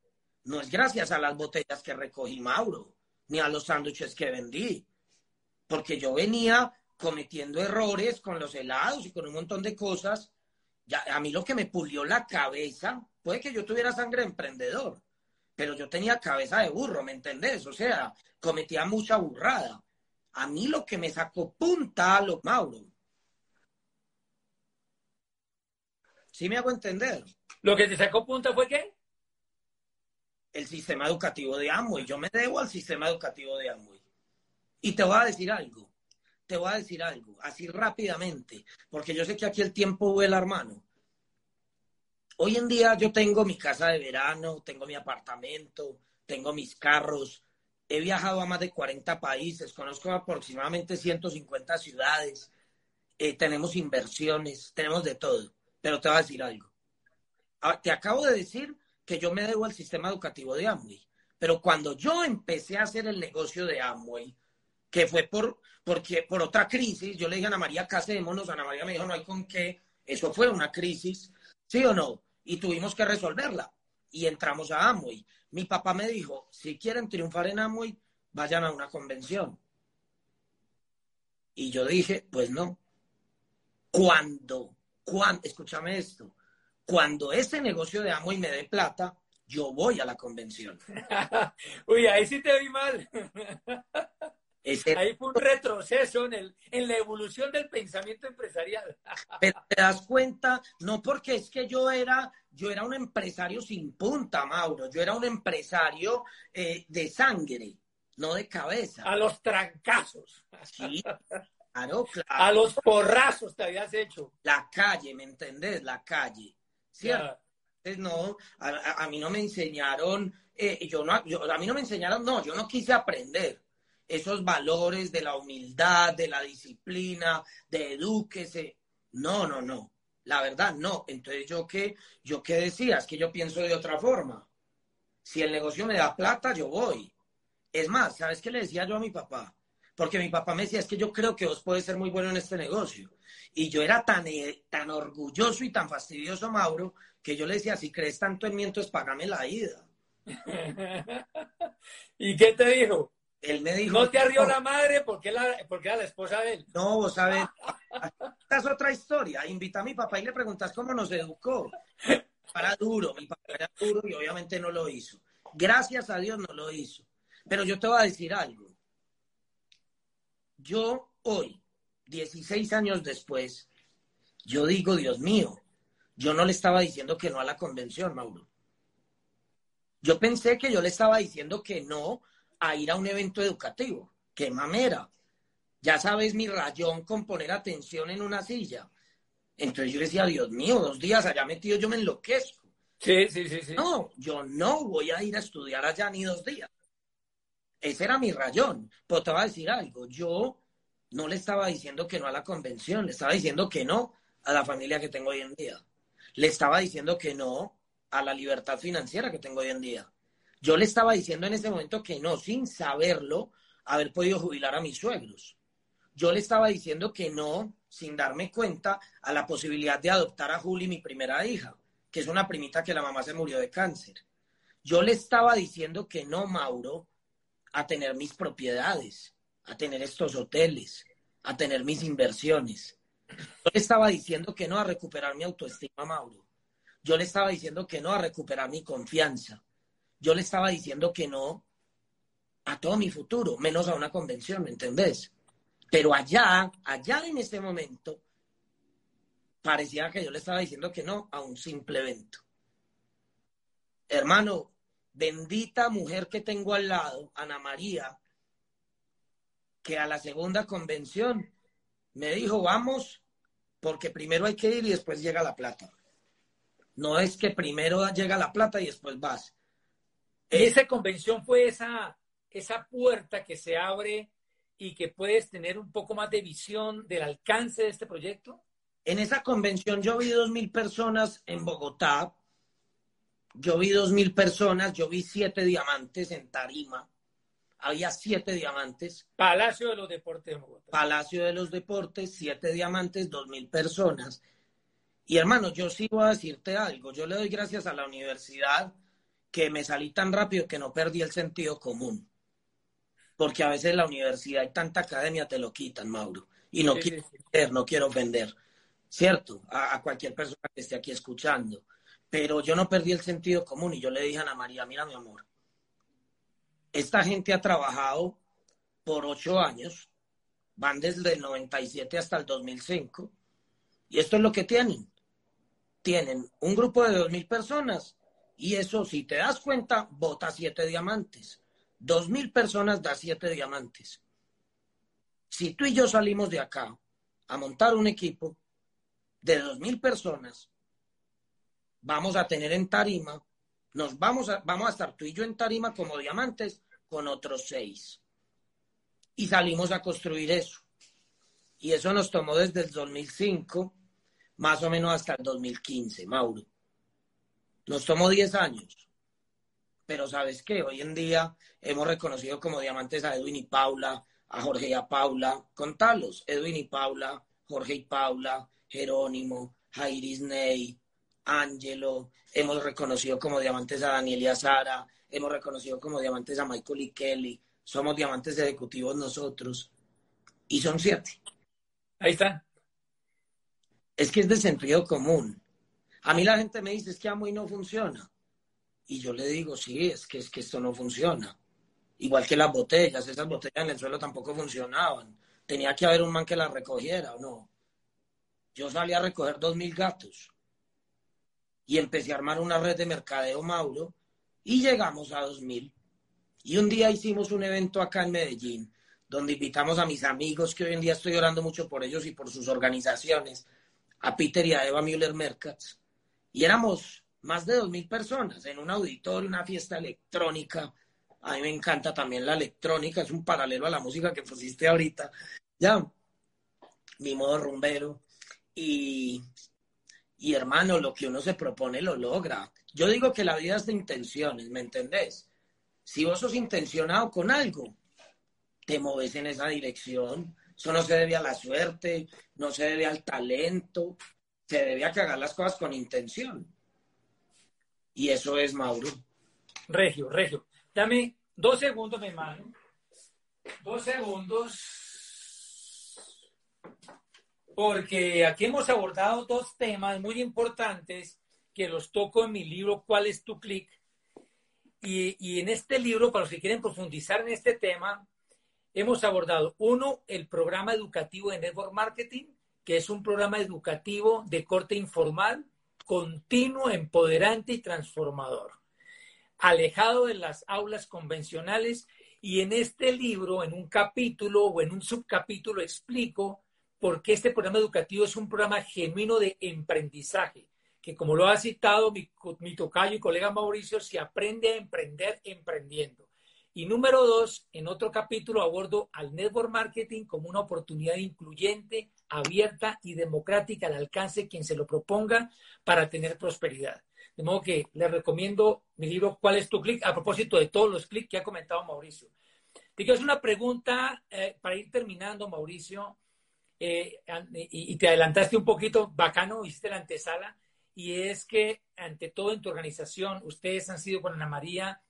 No es gracias a las botellas que recogí Mauro, ni a los sándwiches que vendí, porque yo venía cometiendo errores con los helados y con un montón de cosas. Ya, a mí lo que me pulió la cabeza, puede que yo tuviera sangre de emprendedor, pero yo tenía cabeza de burro, ¿me entendés? O sea, cometía mucha burrada. A mí lo que me sacó punta a lo Mauro. ¿Sí me hago entender? ¿Lo que te sacó punta fue qué? El sistema educativo de Amway. Yo me debo al sistema educativo de Amway. Y te voy a decir algo. Te voy a decir algo, así rápidamente, porque yo sé que aquí el tiempo vuela, hermano. Hoy en día yo tengo mi casa de verano, tengo mi apartamento, tengo mis carros, he viajado a más de 40 países, conozco aproximadamente 150 ciudades, eh, tenemos inversiones, tenemos de todo, pero te voy a decir algo. Ah, te acabo de decir que yo me debo al sistema educativo de Amway, pero cuando yo empecé a hacer el negocio de Amway, que fue por, porque, por otra crisis, yo le dije a Ana María, casémonos, Ana María me dijo, no hay con qué, eso fue una crisis, ¿sí o no? Y tuvimos que resolverla y entramos a Amway. Mi papá me dijo, si quieren triunfar en Amway, vayan a una convención. Y yo dije, pues no. Cuando, cuando, escúchame esto, cuando ese negocio de Amway me dé plata, yo voy a la convención. Uy, ahí sí te vi mal. Ahí fue un retroceso en, el, en la evolución del pensamiento empresarial. Pero te das cuenta, no porque es que yo era, yo era un empresario sin punta, Mauro, yo era un empresario eh, de sangre, no de cabeza. A los trancazos. Sí, claro, claro. A los porrazos te habías hecho. La calle, ¿me entendés? La calle. ¿Cierto? Entonces, no, a, a, mí no me enseñaron, eh, yo no, yo, a mí no me enseñaron, no, yo no quise aprender esos valores de la humildad, de la disciplina, de edúquese. No, no, no. La verdad, no. Entonces, ¿yo qué, yo qué decía? Es que yo pienso de otra forma. Si el negocio me da plata, yo voy. Es más, ¿sabes qué le decía yo a mi papá? Porque mi papá me decía, es que yo creo que vos puedes ser muy bueno en este negocio. Y yo era tan, eh, tan orgulloso y tan fastidioso, Mauro, que yo le decía, si crees tanto en mí, entonces págame la ida. ¿Y qué te dijo? Él me dijo... No te arrió la madre porque, la, porque era la esposa de él. No, vos sabes, esta es otra historia. Invita a mi papá y le preguntas cómo nos educó. Para duro, mi papá era duro y obviamente no lo hizo. Gracias a Dios no lo hizo. Pero yo te voy a decir algo. Yo hoy, 16 años después, yo digo, Dios mío, yo no le estaba diciendo que no a la convención, Mauro. Yo pensé que yo le estaba diciendo que no a ir a un evento educativo. ¡Qué mamera! Ya sabes mi rayón con poner atención en una silla. Entonces yo decía, Dios mío, dos días allá metido yo me enloquezco. Sí, sí, sí, sí. No, yo no voy a ir a estudiar allá ni dos días. Ese era mi rayón. Pero te voy a decir algo. Yo no le estaba diciendo que no a la convención, le estaba diciendo que no a la familia que tengo hoy en día. Le estaba diciendo que no a la libertad financiera que tengo hoy en día. Yo le estaba diciendo en ese momento que no, sin saberlo, haber podido jubilar a mis suegros. Yo le estaba diciendo que no, sin darme cuenta, a la posibilidad de adoptar a Juli, mi primera hija, que es una primita que la mamá se murió de cáncer. Yo le estaba diciendo que no, Mauro, a tener mis propiedades, a tener estos hoteles, a tener mis inversiones. Yo le estaba diciendo que no a recuperar mi autoestima, Mauro. Yo le estaba diciendo que no a recuperar mi confianza yo le estaba diciendo que no a todo mi futuro, menos a una convención, ¿me entendés? Pero allá, allá en ese momento, parecía que yo le estaba diciendo que no a un simple evento. Hermano, bendita mujer que tengo al lado, Ana María, que a la segunda convención me dijo, vamos, porque primero hay que ir y después llega la plata. No es que primero llega la plata y después vas. Y esa convención fue esa, esa puerta que se abre y que puedes tener un poco más de visión del alcance de este proyecto. En esa convención yo vi dos mil personas en Bogotá. Yo vi dos mil personas, yo vi siete diamantes en Tarima. Había siete diamantes. Palacio de los Deportes de Bogotá. Palacio de los Deportes, siete diamantes, dos mil personas. Y hermano, yo sí voy a decirte algo. Yo le doy gracias a la universidad que me salí tan rápido que no perdí el sentido común. Porque a veces la universidad y tanta academia te lo quitan, Mauro. Y no quiero vender, no quiero vender. ¿Cierto? A, a, cualquier persona que esté aquí escuchando. Pero yo no perdí el sentido común y yo le dije a Ana María, mira mi amor, esta gente ha trabajado por ocho años, van desde el 97 hasta el 2005, y esto es lo que tienen tienen un grupo de dos mil personas y eso, si te das cuenta, vota siete diamantes. Dos mil personas da siete diamantes. Si tú y yo salimos de acá a montar un equipo de dos mil personas, vamos a tener en tarima, nos vamos a, vamos a estar tú y yo en tarima como diamantes con otros seis. Y salimos a construir eso. Y eso nos tomó desde el 2005 más o menos hasta el 2015, Mauro. Nos tomó 10 años. Pero sabes qué, hoy en día hemos reconocido como diamantes a Edwin y Paula, a Jorge y a Paula. Contalos, Edwin y Paula, Jorge y Paula, Jerónimo, Jairis Ney, Ángelo. Hemos reconocido como diamantes a Daniel y a Sara. Hemos reconocido como diamantes a Michael y Kelly. Somos diamantes ejecutivos nosotros. Y son siete. Ahí están es que es de sentido común. A mí la gente me dice, es que amo y no funciona. Y yo le digo, sí, es que, es que esto no funciona. Igual que las botellas, esas botellas en el suelo tampoco funcionaban. Tenía que haber un man que las recogiera o no. Yo salí a recoger dos mil gatos y empecé a armar una red de mercadeo Mauro y llegamos a dos mil. Y un día hicimos un evento acá en Medellín donde invitamos a mis amigos que hoy en día estoy orando mucho por ellos y por sus organizaciones a Peter y a Eva Müller Merkatz. Y éramos más de dos mil personas en un auditorio, una fiesta electrónica. A mí me encanta también la electrónica, es un paralelo a la música que pusiste ahorita. Ya, mi modo rumbero. Y, y hermano, lo que uno se propone lo logra. Yo digo que la vida es de intenciones, ¿me entendés? Si vos sos intencionado con algo, te moves en esa dirección. Eso no se debe a la suerte, no se debe al talento, se debe a que hagas las cosas con intención. Y eso es Mauro. Regio, Regio. Dame dos segundos, mi hermano. Dos segundos. Porque aquí hemos abordado dos temas muy importantes que los toco en mi libro ¿Cuál es tu clic? Y, y en este libro, para los que quieren profundizar en este tema, hemos abordado, uno, el programa educativo de Network Marketing, que es un programa educativo de corte informal, continuo, empoderante y transformador, alejado de las aulas convencionales. Y en este libro, en un capítulo o en un subcapítulo, explico por qué este programa educativo es un programa genuino de emprendizaje, que como lo ha citado mi, tocayo y colega Mauricio, se aprende a emprender emprendiendo. Y número dos, en otro capítulo abordo al network marketing como una oportunidad incluyente, abierta y democrática al alcance quien se lo proponga para tener prosperidad. De modo que les recomiendo mi libro ¿Cuál es tu clic? A propósito de todos los clics que ha comentado Mauricio. Te quiero hacer una pregunta eh, para ir terminando, Mauricio. Eh, y, y, te adelantaste un poquito, bacano, hiciste la antesala. Y es que, ante todo, en tu organización, ustedes han sido con Ana María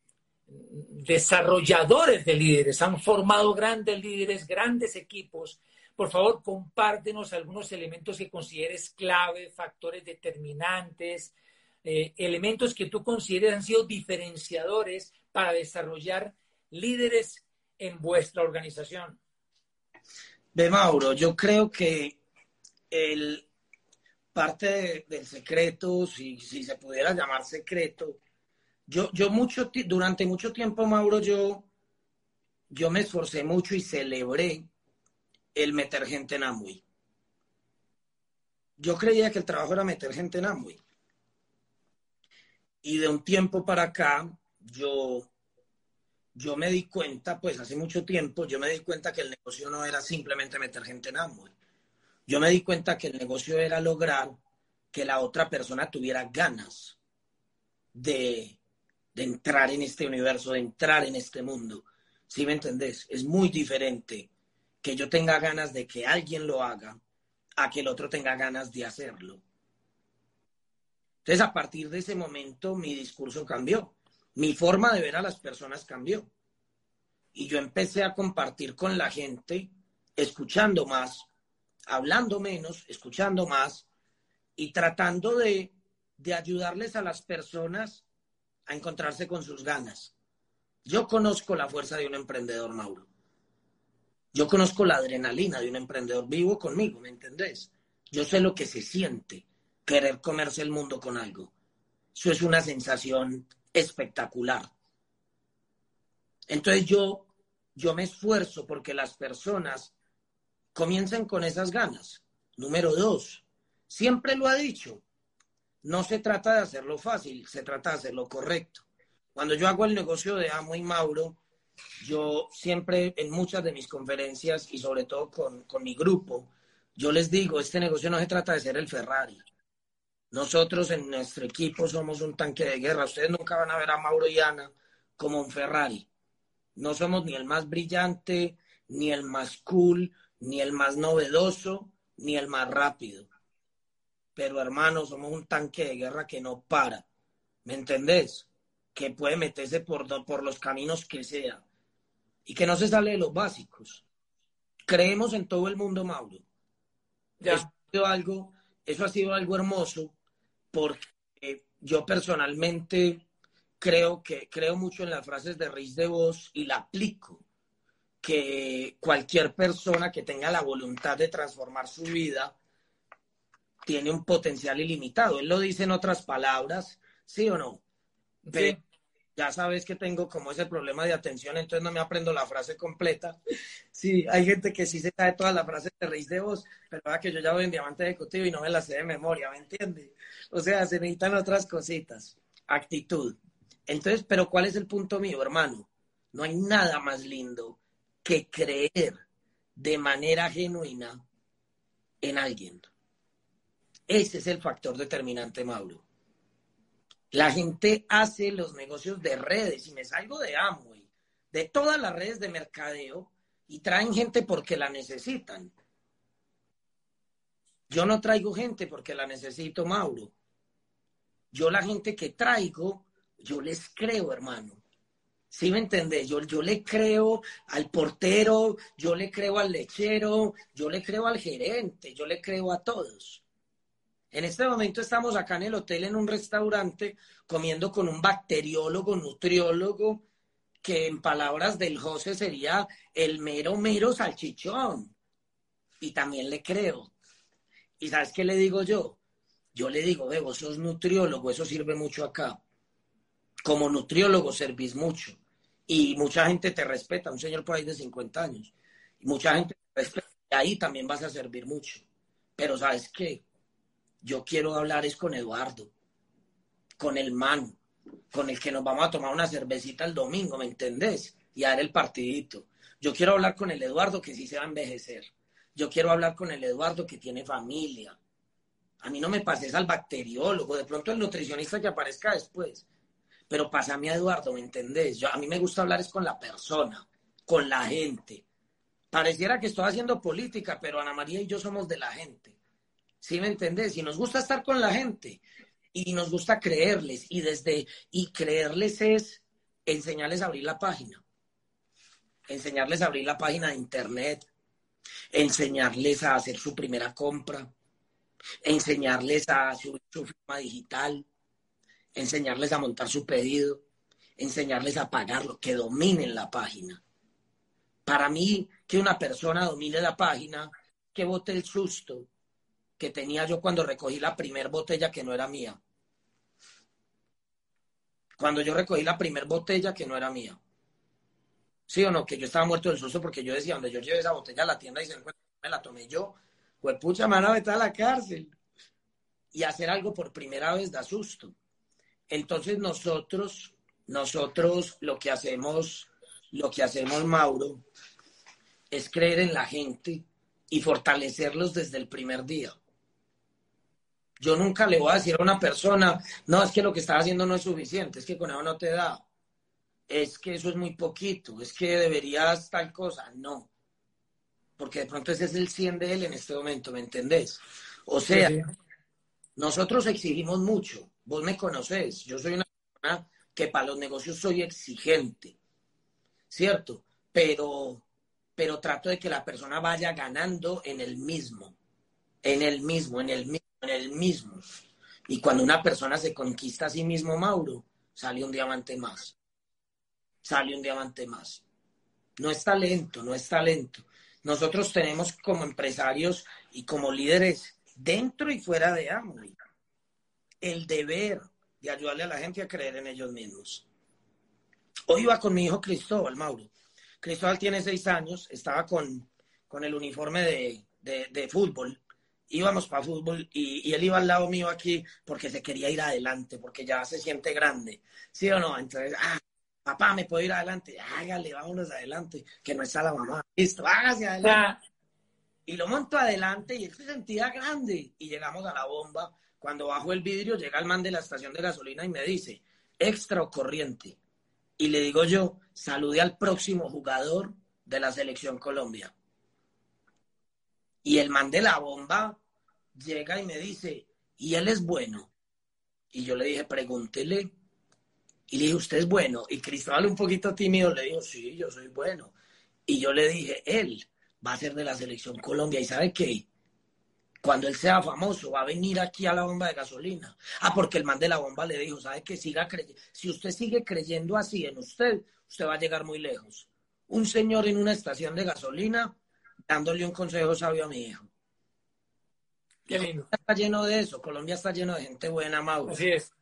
desarrolladores de líderes, han formado grandes líderes, grandes equipos. Por favor, compártenos algunos elementos que consideres clave, factores determinantes, eh, elementos que tú consideres han sido diferenciadores para desarrollar líderes en vuestra organización. Ve, Mauro, yo creo que el, parte del secreto, si, si, se pudiera llamar secreto, yo, yo mucho, durante mucho tiempo, Mauro, yo, yo me esforcé mucho y celebré el meter gente en Amway. Yo creía que el trabajo era meter gente en Amway. Y de un tiempo para acá, yo yo me di cuenta, pues hace mucho tiempo, yo me di cuenta que el negocio no era simplemente meter gente en Amway. Yo me di cuenta que el negocio era lograr que la otra persona tuviera ganas de, de entrar en este universo, de entrar en este mundo. ¿Sí me entendés? Es muy diferente que yo tenga ganas de que alguien lo haga a que el otro tenga ganas de hacerlo. Entonces, a partir de ese momento, mi discurso cambió mi forma de ver a las personas cambió. Y yo empecé a compartir con la gente, escuchando más, hablando menos, escuchando más y tratando de, de ayudarles a las personas a encontrarse con sus ganas. Yo conozco la fuerza de un emprendedor, Mauro. Yo conozco la adrenalina de un emprendedor vivo conmigo, ¿me entendés? Yo sé lo que se siente querer comerse el mundo con algo. Eso es una sensación espectacular. Entonces yo, yo me esfuerzo porque las personas comiencen con esas ganas. Número dos, siempre lo ha dicho, no se trata de hacerlo fácil, se trata de hacerlo correcto. Cuando yo hago el negocio de Amo y Mauro, yo siempre en muchas de mis conferencias y sobre todo con, con mi grupo, yo les digo, este negocio no se trata de ser el Ferrari, nosotros en nuestro equipo somos un tanque de guerra. Ustedes nunca van a ver a Mauro y Ana como un Ferrari. No somos ni el más brillante, ni el más cool, ni el más novedoso, ni el más rápido. Pero hermanos, somos un tanque de guerra que no para. ¿Me entendés? Que puede meterse por, por los caminos que sea. Y que no se sale de los básicos. Creemos en todo el mundo, Mauro. Ya. ha sido algo, eso ha sido algo hermoso porque yo personalmente creo que creo mucho en las frases de Riz de Vos y la aplico que cualquier persona que tenga la voluntad de transformar su vida tiene un potencial ilimitado. Él lo dice en otras palabras, ¿sí o no? Ya sabes que tengo como ese problema de atención, entonces no me aprendo la frase completa. Sí, hay gente que sí se sabe todas las frases de Reis de Voz, pero va que yo ya voy en diamante ejecutivo y no me las sé de memoria, ¿me entiendes? O sea, se necesitan otras cositas. Actitud. Entonces, pero ¿cuál es el punto mío, hermano? No hay nada más lindo que creer de manera genuina en alguien. Ese es el factor determinante, Mauro. La gente hace los negocios de redes y me salgo de Amway, de todas las redes de mercadeo y traen gente porque la necesitan. Yo no traigo gente porque la necesito, Mauro. Yo la gente que traigo, yo les creo, hermano. ¿Sí me entendés? Yo, yo le creo al portero, yo le creo al lechero, yo le creo al gerente, yo le creo a todos. En este momento estamos acá en el hotel, en un restaurante, comiendo con un bacteriólogo, nutriólogo, que en palabras del José sería el mero, mero salchichón. Y también le creo. ¿Y sabes qué le digo yo? Yo le digo, ve, vos sos nutriólogo, eso sirve mucho acá. Como nutriólogo servís mucho. Y mucha gente te respeta, un señor por ahí de 50 años. Y mucha gente te respeta. Y ahí también vas a servir mucho. Pero ¿sabes qué? Yo quiero hablar es con Eduardo, con el man, con el que nos vamos a tomar una cervecita el domingo, ¿me entendés? Y a dar el partidito. Yo quiero hablar con el Eduardo que sí se va a envejecer. Yo quiero hablar con el Eduardo que tiene familia. A mí no me pases al bacteriólogo, de pronto el nutricionista que aparezca después. Pero pásame a Eduardo, ¿me entendés? Yo, a mí me gusta hablar es con la persona, con la gente. Pareciera que estoy haciendo política, pero Ana María y yo somos de la gente. ¿Sí me entendés? Y nos gusta estar con la gente y nos gusta creerles. Y desde y creerles es enseñarles a abrir la página, enseñarles a abrir la página de internet, enseñarles a hacer su primera compra, enseñarles a subir su firma digital, enseñarles a montar su pedido, enseñarles a pagarlo, que dominen la página. Para mí, que una persona domine la página, que bote el susto que tenía yo cuando recogí la primer botella que no era mía. Cuando yo recogí la primer botella que no era mía. ¿Sí o no? Que yo estaba muerto del susto porque yo decía, donde yo llevé esa botella a la tienda y se me la tomé yo. Pues pucha, me van a meter a la cárcel. Y hacer algo por primera vez da susto. Entonces nosotros, nosotros lo que hacemos, lo que hacemos, Mauro, es creer en la gente y fortalecerlos desde el primer día. Yo nunca le voy a decir a una persona, no, es que lo que estás haciendo no es suficiente, es que con eso no te da, es que eso es muy poquito, es que deberías tal cosa. No, porque de pronto ese es el 100 de él en este momento, ¿me entendés? O sea, nosotros exigimos mucho, vos me conoces, yo soy una persona que para los negocios soy exigente, ¿cierto? Pero, pero trato de que la persona vaya ganando en el mismo, en el mismo, en el mismo, en el mismo. Y cuando una persona se conquista a sí mismo, Mauro, sale un diamante más. Sale un diamante más. No es talento, no es talento. Nosotros tenemos como empresarios y como líderes dentro y fuera de Amway el deber de ayudarle a la gente a creer en ellos mismos. Hoy iba con mi hijo Cristóbal, Mauro. Cristóbal tiene seis años, estaba con, con el uniforme de, de, fútbol. Íbamos para fútbol y, él iba al lado mío aquí porque se quería ir adelante, porque ya se siente grande. ¿Sí o no? Entonces, ah, papá, ¿me puedo ir adelante? Hágale, vámonos adelante, que no está la mamá. Listo, hágase adelante. Y lo monto adelante y él se sentía grande. Y llegamos a la bomba cuando bajo el vidrio, llega el man de la estación de gasolina y me dice, extra o corriente. Y le digo yo, salude al próximo jugador de la selección Colombia. Y el man de la bomba llega y me dice, ¿y él es bueno? Y yo le dije, pregúntele. Y le dije, ¿usted es bueno? Y Cristóbal, un poquito tímido, le dijo, sí, yo soy bueno. Y yo le dije, él va a ser de la selección Colombia. ¿Y sabe qué? cuando él sea famoso, va a venir aquí a la bomba de gasolina. Ah, porque el man de la bomba le dijo, ¿sabe que siga? Si usted sigue creyendo así en usted, usted va a llegar muy lejos. Un señor en una estación de gasolina dándole un consejo sabio a mi hijo. Qué lindo. Está lleno de eso. Colombia está lleno de gente buena, Mauro. Así es.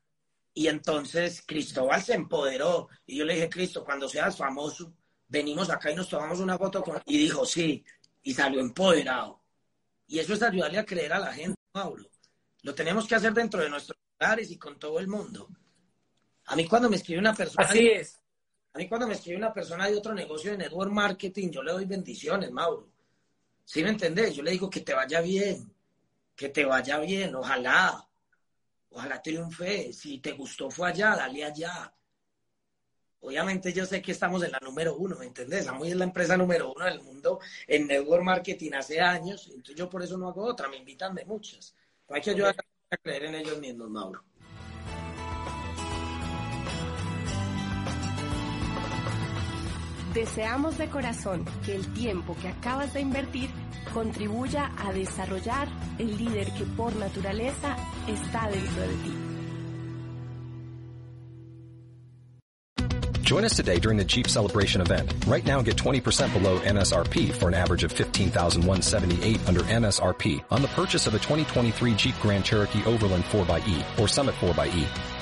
Y entonces Cristóbal se empoderó. Y yo le dije, Cristo, cuando seas famoso, venimos acá y nos tomamos una foto con... Y dijo, sí. Y salió empoderado. Y eso es ayudarle a creer a la gente, Mauro. Lo tenemos que hacer dentro de nuestros hogares y con todo el mundo. A mí cuando me escribe una persona... Así es. A mí cuando me escribe una persona de otro negocio de network marketing, yo le doy bendiciones, Mauro. ¿Sí me entendés? Yo le digo que te vaya bien, que te vaya bien, ojalá. Ojalá triunfe. Si te gustó fue allá, dale allá. Obviamente yo sé que estamos en la número uno, ¿me entendés? Amoy es la empresa número uno del mundo en network marketing hace años, entonces yo por eso no hago otra, me invitan de muchas. hay que ayudar a creer en ellos mismos, Mauro. Deseamos de corazón que el tiempo que acabas de invertir contribuya a desarrollar el líder que por naturaleza está dentro de ti. Join us today during the Jeep Celebration event. Right now get 20% below MSRP for an average of 15178 under MSRP on the purchase of a 2023 Jeep Grand Cherokee Overland 4xE or Summit 4xE.